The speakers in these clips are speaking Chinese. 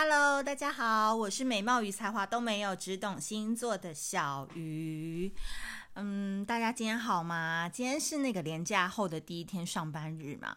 Hello，大家好，我是美貌与才华都没有，只懂星座的小鱼。嗯，大家今天好吗？今天是那个年假后的第一天上班日嘛。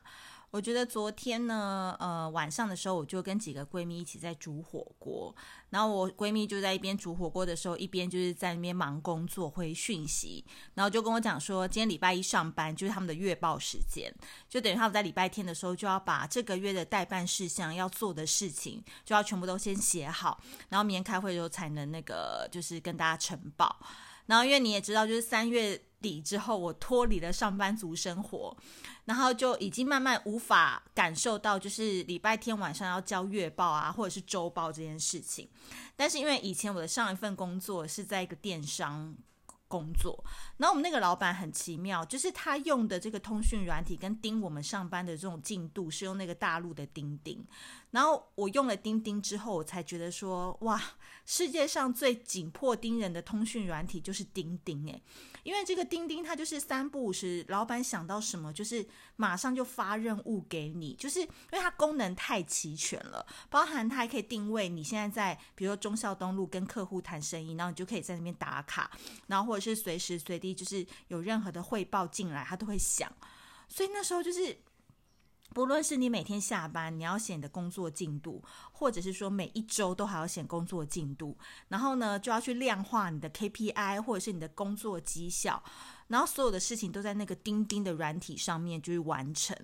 我觉得昨天呢，呃，晚上的时候我就跟几个闺蜜一起在煮火锅，然后我闺蜜就在一边煮火锅的时候，一边就是在那边忙工作回讯息，然后就跟我讲说，今天礼拜一上班就是他们的月报时间，就等于他们在礼拜天的时候就要把这个月的待办事项要做的事情就要全部都先写好，然后明天开会的时候才能那个就是跟大家呈报。然后因为你也知道，就是三月底之后，我脱离了上班族生活。然后就已经慢慢无法感受到，就是礼拜天晚上要交月报啊，或者是周报这件事情。但是因为以前我的上一份工作是在一个电商工作，然后我们那个老板很奇妙，就是他用的这个通讯软体跟盯我们上班的这种进度是用那个大陆的钉钉。然后我用了钉钉之后，我才觉得说，哇，世界上最紧迫盯人的通讯软体就是钉钉诶。因为这个钉钉它就是三不五时，老板想到什么就是马上就发任务给你，就是因为它功能太齐全了，包含它还可以定位你现在在，比如说忠孝东路跟客户谈生意，然后你就可以在那边打卡，然后或者是随时随地就是有任何的汇报进来，它都会响，所以那时候就是。不论是你每天下班，你要写你的工作进度，或者是说每一周都还要写工作进度，然后呢，就要去量化你的 KPI 或者是你的工作绩效，然后所有的事情都在那个钉钉的软体上面就是完成。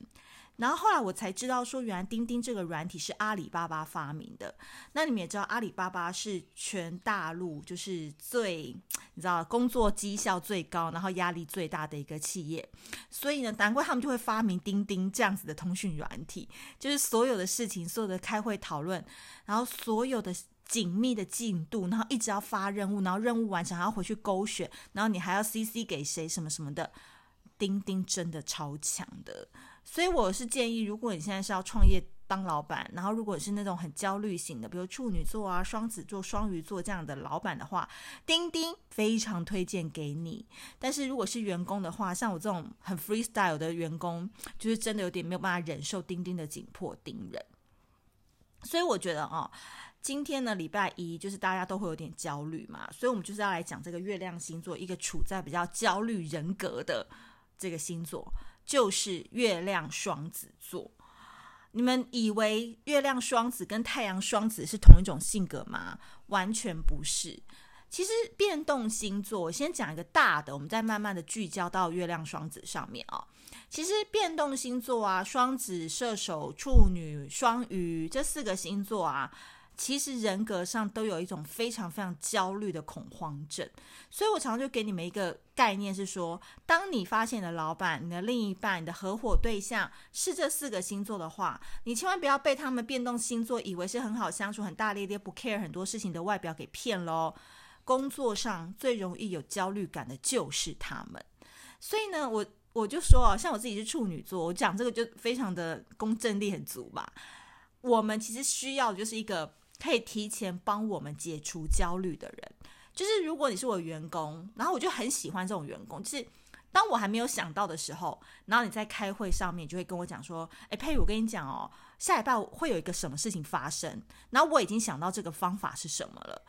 然后后来我才知道，说原来钉钉这个软体是阿里巴巴发明的。那你们也知道，阿里巴巴是全大陆就是最你知道工作绩效最高，然后压力最大的一个企业。所以呢，难怪他们就会发明钉钉这样子的通讯软体，就是所有的事情、所有的开会讨论，然后所有的紧密的进度，然后一直要发任务，然后任务完成还要回去勾选，然后你还要 CC 给谁什么什么的。钉钉真的超强的。所以我是建议，如果你现在是要创业当老板，然后如果是那种很焦虑型的，比如处女座啊、双子座、双鱼座这样的老板的话，钉钉非常推荐给你。但是如果是员工的话，像我这种很 freestyle 的员工，就是真的有点没有办法忍受钉钉的紧迫盯人。所以我觉得啊，今天呢礼拜一就是大家都会有点焦虑嘛，所以我们就是要来讲这个月亮星座，一个处在比较焦虑人格的这个星座。就是月亮双子座，你们以为月亮双子跟太阳双子是同一种性格吗？完全不是。其实变动星座，我先讲一个大的，我们再慢慢的聚焦到月亮双子上面啊。其实变动星座啊，双子、射手、处女、双鱼这四个星座啊。其实人格上都有一种非常非常焦虑的恐慌症，所以我常常就给你们一个概念是说，当你发现你的老板、你的另一半、你的合伙对象是这四个星座的话，你千万不要被他们变动星座以为是很好相处、很大咧咧、不 care 很多事情的外表给骗喽。工作上最容易有焦虑感的就是他们，所以呢，我我就说啊，像我自己是处女座，我讲这个就非常的公正力很足吧。我们其实需要就是一个。可以提前帮我们解除焦虑的人，就是如果你是我的员工，然后我就很喜欢这种员工，就是当我还没有想到的时候，然后你在开会上面就会跟我讲说：“诶，佩如，我跟你讲哦，下礼拜会有一个什么事情发生，然后我已经想到这个方法是什么了。”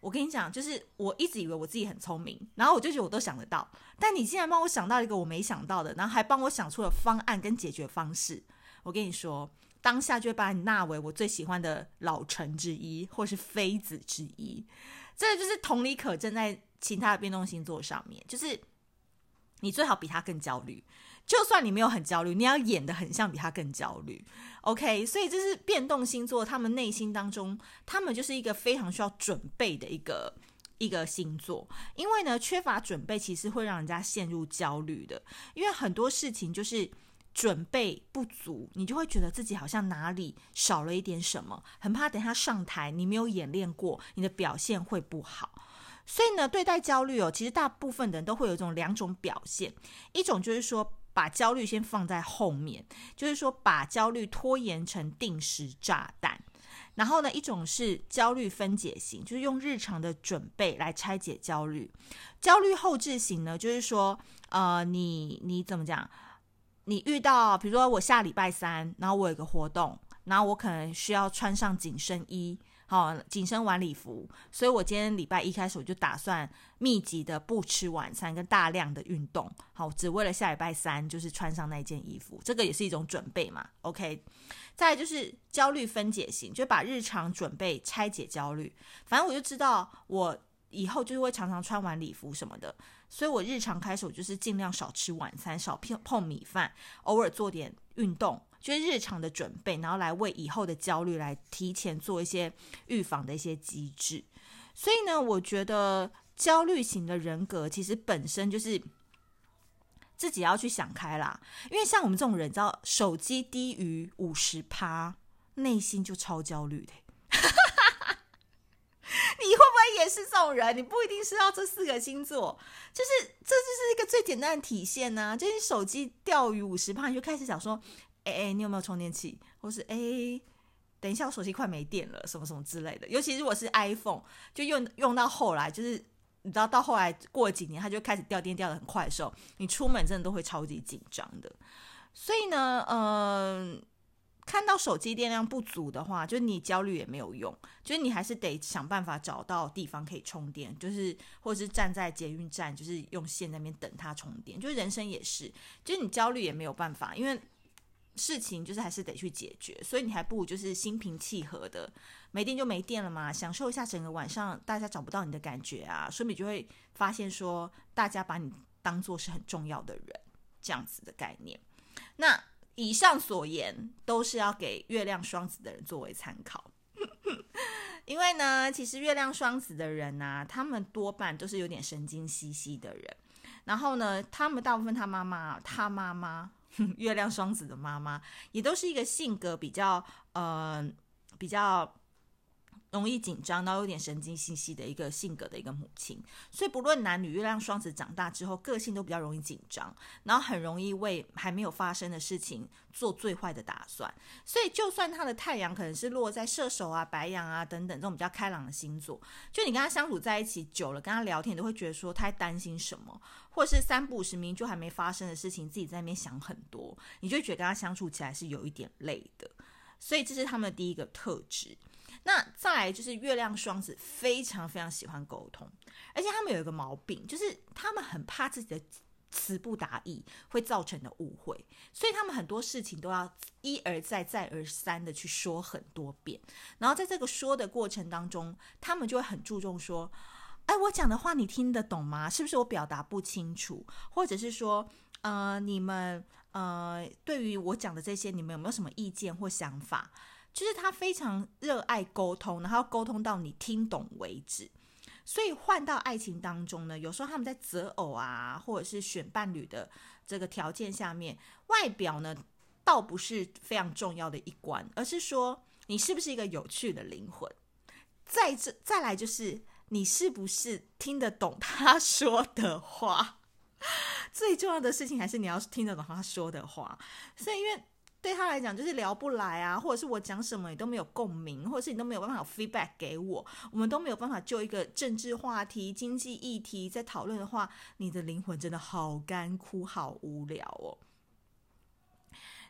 我跟你讲，就是我一直以为我自己很聪明，然后我就觉得我都想得到，但你竟然帮我想到一个我没想到的，然后还帮我想出了方案跟解决方式。我跟你说。当下就会把你纳为我最喜欢的老臣之一，或是妃子之一。这就是同理可证在其他的变动星座上面，就是你最好比他更焦虑。就算你没有很焦虑，你要演得很像比他更焦虑。OK，所以这是变动星座，他们内心当中，他们就是一个非常需要准备的一个一个星座。因为呢，缺乏准备其实会让人家陷入焦虑的，因为很多事情就是。准备不足，你就会觉得自己好像哪里少了一点什么，很怕等下上台你没有演练过，你的表现会不好。所以呢，对待焦虑哦，其实大部分人都会有一种两种表现，一种就是说把焦虑先放在后面，就是说把焦虑拖延成定时炸弹。然后呢，一种是焦虑分解型，就是用日常的准备来拆解焦虑。焦虑后置型呢，就是说呃，你你怎么讲？你遇到，比如说我下礼拜三，然后我有个活动，然后我可能需要穿上紧身衣。好，紧身晚礼服，所以我今天礼拜一开始我就打算密集的不吃晚餐跟大量的运动，好，只为了下礼拜三就是穿上那件衣服，这个也是一种准备嘛。OK，再就是焦虑分解型，就把日常准备拆解焦虑。反正我就知道我以后就是会常常穿晚礼服什么的，所以我日常开始我就是尽量少吃晚餐，少碰碰米饭，偶尔做点运动。就是日常的准备，然后来为以后的焦虑来提前做一些预防的一些机制。所以呢，我觉得焦虑型的人格其实本身就是自己要去想开啦。因为像我们这种人，知道，手机低于五十趴，内心就超焦虑的。你会不会也是这种人？你不一定是要这四个星座，就是这就是一个最简单的体现呢、啊。就是手机掉于五十趴，你就开始想说。哎哎，你有没有充电器？或是哎，等一下，我手机快没电了，什么什么之类的。尤其如果是 iPhone，就用用到后来，就是你知道，到后来过几年，它就开始掉电掉得很快的时候，你出门真的都会超级紧张的。所以呢，嗯、呃，看到手机电量不足的话，就是你焦虑也没有用，就是你还是得想办法找到地方可以充电，就是或者是站在捷运站，就是用线那边等它充电。就是人生也是，就是你焦虑也没有办法，因为。事情就是还是得去解决，所以你还不如就是心平气和的，没电就没电了嘛，享受一下整个晚上大家找不到你的感觉啊，所以你就会发现说大家把你当做是很重要的人，这样子的概念。那以上所言都是要给月亮双子的人作为参考，因为呢，其实月亮双子的人啊，他们多半都是有点神经兮兮的人，然后呢，他们大部分他妈妈，他妈妈。月亮双子的妈妈也都是一个性格比较呃比较容易紧张，然后有点神经兮兮的一个性格的一个母亲，所以不论男女，月亮双子长大之后个性都比较容易紧张，然后很容易为还没有发生的事情做最坏的打算。所以就算他的太阳可能是落在射手啊、白羊啊等等这种比较开朗的星座，就你跟他相处在一起久了，跟他聊天，都会觉得说他担心什么。或是三不五时明就还没发生的事情，自己在那边想很多，你就觉得跟他相处起来是有一点累的。所以这是他们的第一个特质。那再来就是月亮双子非常非常喜欢沟通，而且他们有一个毛病，就是他们很怕自己的词不达意会造成的误会，所以他们很多事情都要一而再再而三的去说很多遍。然后在这个说的过程当中，他们就会很注重说。哎，我讲的话你听得懂吗？是不是我表达不清楚？或者是说，呃，你们呃，对于我讲的这些，你们有没有什么意见或想法？就是他非常热爱沟通，然后沟通到你听懂为止。所以换到爱情当中呢，有时候他们在择偶啊，或者是选伴侣的这个条件下面，外表呢倒不是非常重要的一关，而是说你是不是一个有趣的灵魂。再这再来就是。你是不是听得懂他说的话？最重要的事情还是你要听得懂他说的话。所以，因为对他来讲，就是聊不来啊，或者是我讲什么你都没有共鸣，或者是你都没有办法 feedback 给我，我们都没有办法就一个政治话题、经济议题在讨论的话，你的灵魂真的好干枯、好无聊哦。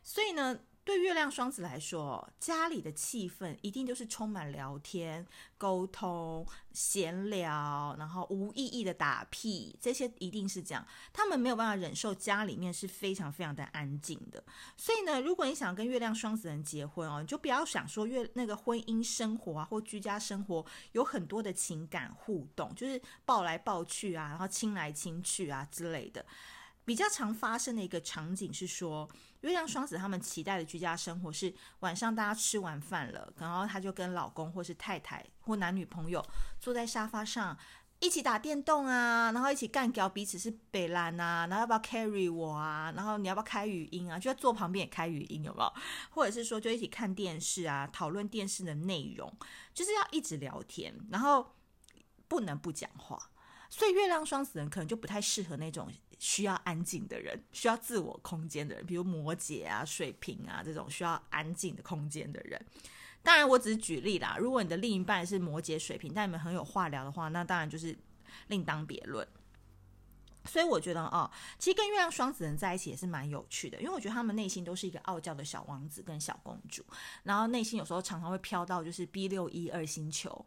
所以呢。对月亮双子来说，家里的气氛一定就是充满聊天、沟通、闲聊，然后无意义的打屁，这些一定是这样。他们没有办法忍受家里面是非常非常的安静的。所以呢，如果你想跟月亮双子人结婚哦，你就不要想说月那个婚姻生活啊，或居家生活有很多的情感互动，就是抱来抱去啊，然后亲来亲去啊之类的。比较常发生的一个场景是说，月亮双子他们期待的居家生活是晚上大家吃完饭了，然后他就跟老公或是太太或男女朋友坐在沙发上一起打电动啊，然后一起干掉彼此是北兰啊，然后要不要 carry 我啊，然后你要不要开语音啊，就在坐旁边也开语音有没有？或者是说就一起看电视啊，讨论电视的内容，就是要一直聊天，然后不能不讲话。所以月亮双子人可能就不太适合那种需要安静的人，需要自我空间的人，比如摩羯啊、水瓶啊这种需要安静的空间的人。当然，我只是举例啦。如果你的另一半是摩羯、水瓶，但你们很有话聊的话，那当然就是另当别论。所以我觉得哦，其实跟月亮双子人在一起也是蛮有趣的，因为我觉得他们内心都是一个傲娇的小王子跟小公主，然后内心有时候常常会飘到就是 B 六一二星球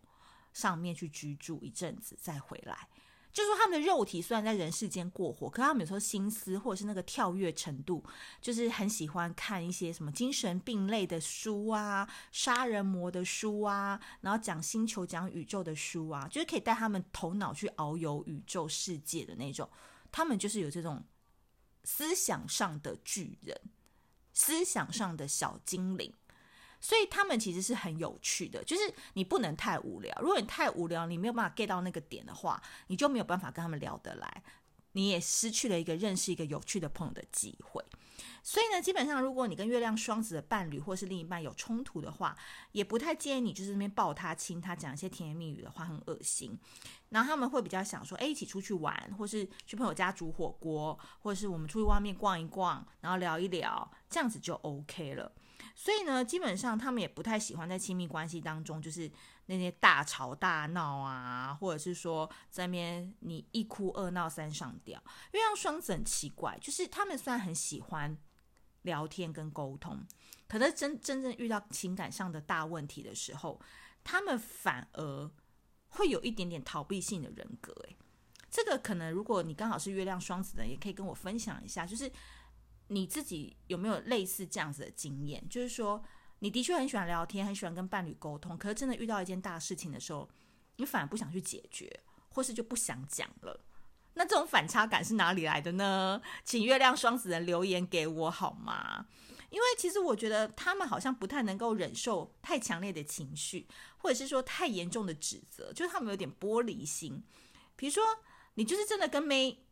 上面去居住一阵子再回来。就是说他们的肉体虽然在人世间过活，可他们有时候心思或者是那个跳跃程度，就是很喜欢看一些什么精神病类的书啊、杀人魔的书啊，然后讲星球、讲宇宙的书啊，就是可以带他们头脑去遨游宇宙世界的那种。他们就是有这种思想上的巨人，思想上的小精灵。所以他们其实是很有趣的，就是你不能太无聊。如果你太无聊，你没有办法 get 到那个点的话，你就没有办法跟他们聊得来，你也失去了一个认识一个有趣的朋友的机会。所以呢，基本上如果你跟月亮双子的伴侣或是另一半有冲突的话，也不太建议你就是那边抱他、亲他，讲一些甜言蜜语的话，很恶心。然后他们会比较想说，哎，一起出去玩，或是去朋友家煮火锅，或者是我们出去外面逛一逛，然后聊一聊，这样子就 OK 了。所以呢，基本上他们也不太喜欢在亲密关系当中，就是那些大吵大闹啊，或者是说在那边你一哭二闹三上吊。月亮双子很奇怪，就是他们虽然很喜欢聊天跟沟通，可是真真正遇到情感上的大问题的时候，他们反而会有一点点逃避性的人格。诶，这个可能如果你刚好是月亮双子的，也可以跟我分享一下，就是。你自己有没有类似这样子的经验？就是说，你的确很喜欢聊天，很喜欢跟伴侣沟通，可是真的遇到一件大事情的时候，你反而不想去解决，或是就不想讲了。那这种反差感是哪里来的呢？请月亮双子人留言给我好吗？因为其实我觉得他们好像不太能够忍受太强烈的情绪，或者是说太严重的指责，就是他们有点玻璃心。比如说，你就是真的跟妹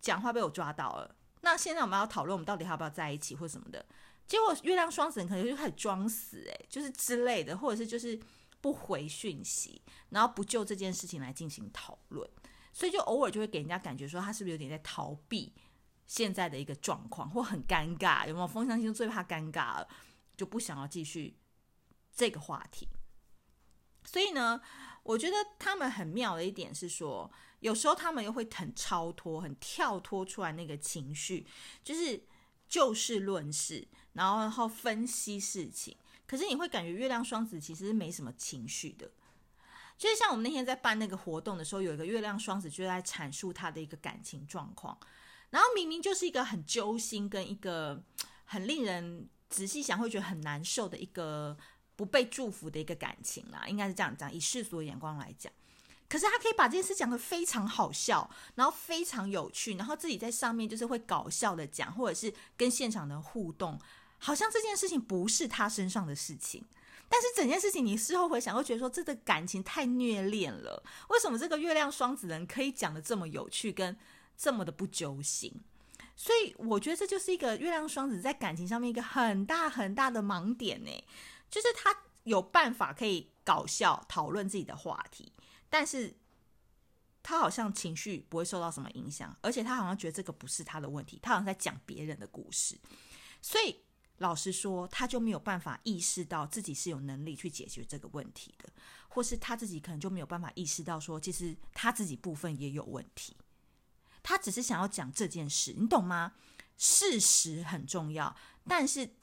讲话被我抓到了。那现在我们要讨论我们到底要不要在一起或什么的，结果月亮双子可能就开始装死，诶，就是之类的，或者是就是不回讯息，然后不就这件事情来进行讨论，所以就偶尔就会给人家感觉说他是不是有点在逃避现在的一个状况，或很尴尬，有没有？风象星最怕尴尬了，就不想要继续这个话题。所以呢，我觉得他们很妙的一点是说，有时候他们又会很超脱、很跳脱出来那个情绪，就是就事论事，然后然后分析事情。可是你会感觉月亮双子其实没什么情绪的，就是像我们那天在办那个活动的时候，有一个月亮双子就在阐述他的一个感情状况，然后明明就是一个很揪心跟一个很令人仔细想会觉得很难受的一个。不被祝福的一个感情啦，应该是这样讲。以世俗的眼光来讲，可是他可以把这件事讲得非常好笑，然后非常有趣，然后自己在上面就是会搞笑的讲，或者是跟现场的互动，好像这件事情不是他身上的事情。但是整件事情你事后回想，会觉得说这个感情太虐恋了。为什么这个月亮双子人可以讲得这么有趣，跟这么的不揪心？所以我觉得这就是一个月亮双子在感情上面一个很大很大的盲点呢。就是他有办法可以搞笑讨论自己的话题，但是他好像情绪不会受到什么影响，而且他好像觉得这个不是他的问题，他好像在讲别人的故事，所以老实说，他就没有办法意识到自己是有能力去解决这个问题的，或是他自己可能就没有办法意识到说，其实他自己部分也有问题，他只是想要讲这件事，你懂吗？事实很重要，但是。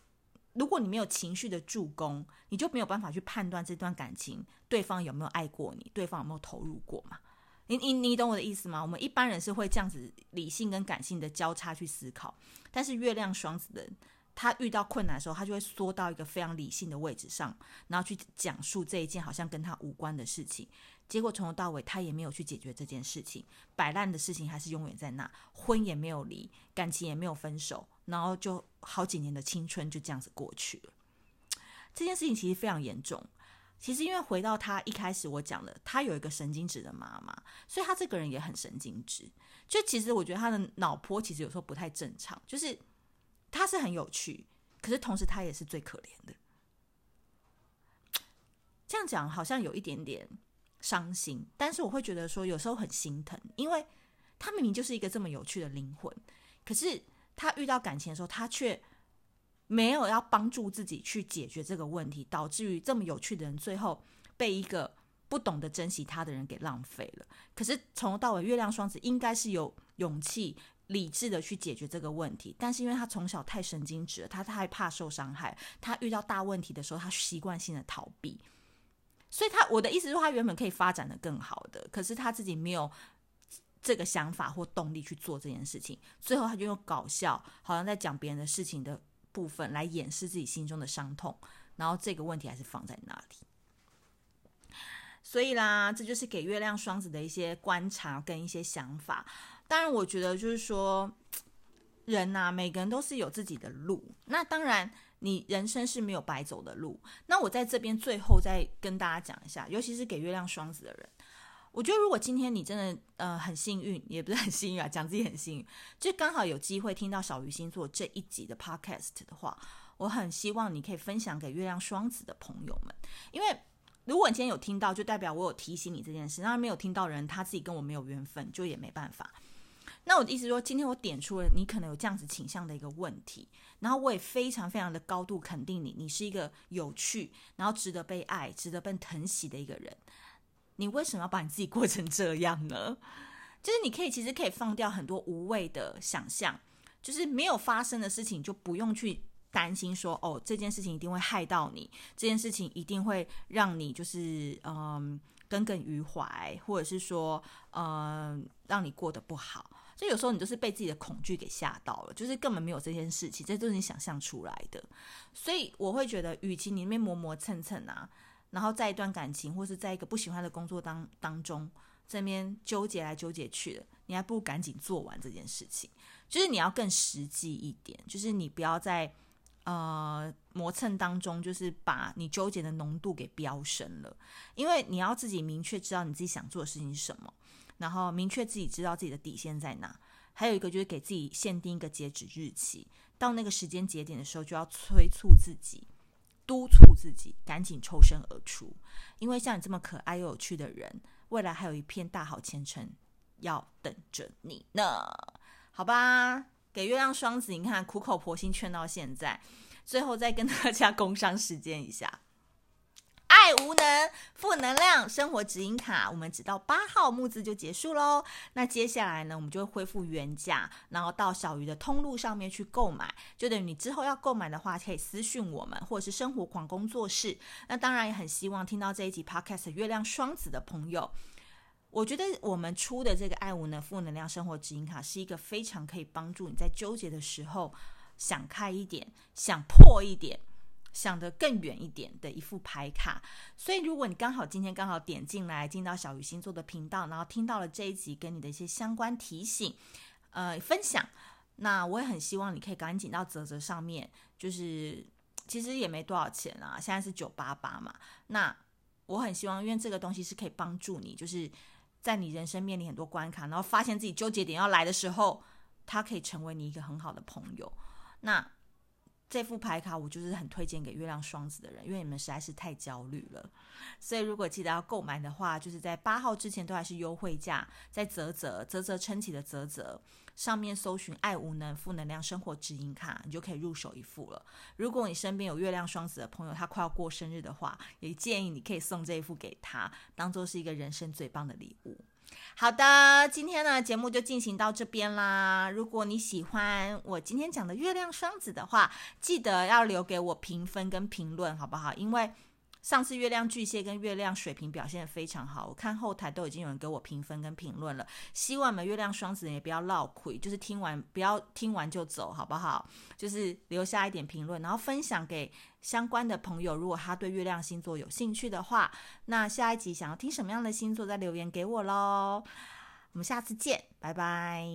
如果你没有情绪的助攻，你就没有办法去判断这段感情对方有没有爱过你，对方有没有投入过嘛？你你你懂我的意思吗？我们一般人是会这样子理性跟感性的交叉去思考，但是月亮双子的人，他遇到困难的时候，他就会缩到一个非常理性的位置上，然后去讲述这一件好像跟他无关的事情。结果从头到尾，他也没有去解决这件事情，摆烂的事情还是永远在那，婚也没有离，感情也没有分手，然后就好几年的青春就这样子过去了。这件事情其实非常严重。其实因为回到他一开始我讲的，他有一个神经质的妈妈，所以他这个人也很神经质。就其实我觉得他的脑波其实有时候不太正常，就是他是很有趣，可是同时他也是最可怜的。这样讲好像有一点点。伤心，但是我会觉得说，有时候很心疼，因为他明明就是一个这么有趣的灵魂，可是他遇到感情的时候，他却没有要帮助自己去解决这个问题，导致于这么有趣的人最后被一个不懂得珍惜他的人给浪费了。可是从头到尾，月亮双子应该是有勇气。理智的去解决这个问题，但是因为他从小太神经质了，他太怕受伤害，他遇到大问题的时候，他习惯性的逃避，所以他我的意思是，他原本可以发展的更好的，可是他自己没有这个想法或动力去做这件事情，最后他就用搞笑，好像在讲别人的事情的部分来掩饰自己心中的伤痛，然后这个问题还是放在那里，所以啦，这就是给月亮双子的一些观察跟一些想法。当然，我觉得就是说，人呐，每个人都是有自己的路。那当然，你人生是没有白走的路。那我在这边最后再跟大家讲一下，尤其是给月亮双子的人，我觉得如果今天你真的呃很幸运，也不是很幸运啊，讲自己很幸运，就刚好有机会听到小鱼星座这一集的 podcast 的话，我很希望你可以分享给月亮双子的朋友们，因为如果你今天有听到，就代表我有提醒你这件事。那没有听到人，他自己跟我没有缘分，就也没办法。那我的意思说，今天我点出了你可能有这样子倾向的一个问题，然后我也非常非常的高度肯定你，你是一个有趣，然后值得被爱、值得被疼惜的一个人。你为什么要把你自己过成这样呢？就是你可以其实可以放掉很多无谓的想象，就是没有发生的事情就不用去担心说，哦，这件事情一定会害到你，这件事情一定会让你就是嗯耿耿于怀，或者是说嗯让你过得不好。所以有时候你就是被自己的恐惧给吓到了，就是根本没有这件事情，这都是你想象出来的。所以我会觉得，与其你那边磨磨蹭蹭啊，然后在一段感情或是在一个不喜欢的工作当当中这边纠结来纠结去的，你还不如赶紧做完这件事情。就是你要更实际一点，就是你不要在呃磨蹭当中，就是把你纠结的浓度给飙升了，因为你要自己明确知道你自己想做的事情是什么。然后明确自己知道自己的底线在哪，还有一个就是给自己限定一个截止日期，到那个时间节点的时候就要催促自己、督促自己赶紧抽身而出，因为像你这么可爱又有趣的人，未来还有一片大好前程要等着你呢。好吧，给月亮双子，你看苦口婆心劝到现在，最后再跟大家工商时间一下。爱无能，负能量，生活指引卡，我们只到八号募资就结束喽。那接下来呢，我们就恢复原价，然后到小鱼的通路上面去购买。就等于你之后要购买的话，可以私讯我们，或者是生活狂工作室。那当然也很希望听到这一集 Podcast 月亮双子的朋友，我觉得我们出的这个爱无能负能量生活指引卡是一个非常可以帮助你在纠结的时候想开一点，想破一点。想得更远一点的一副牌卡，所以如果你刚好今天刚好点进来，进到小鱼星座的频道，然后听到了这一集跟你的一些相关提醒，呃，分享，那我也很希望你可以赶紧到泽泽上面，就是其实也没多少钱啊，现在是九八八嘛，那我很希望，因为这个东西是可以帮助你，就是在你人生面临很多关卡，然后发现自己纠结点要来的时候，它可以成为你一个很好的朋友，那。这副牌卡我就是很推荐给月亮双子的人，因为你们实在是太焦虑了。所以如果记得要购买的话，就是在八号之前都还是优惠价，在啧啧啧啧称奇的啧啧上面搜寻“爱无能负能量生活指引卡”，你就可以入手一副了。如果你身边有月亮双子的朋友，他快要过生日的话，也建议你可以送这一副给他，当做是一个人生最棒的礼物。好的，今天呢节目就进行到这边啦。如果你喜欢我今天讲的月亮双子的话，记得要留给我评分跟评论，好不好？因为上次月亮巨蟹跟月亮水瓶表现得非常好，我看后台都已经有人给我评分跟评论了。希望我们月亮双子也不要落亏，就是听完不要听完就走，好不好？就是留下一点评论，然后分享给相关的朋友。如果他对月亮星座有兴趣的话，那下一集想要听什么样的星座，再留言给我喽。我们下次见，拜拜。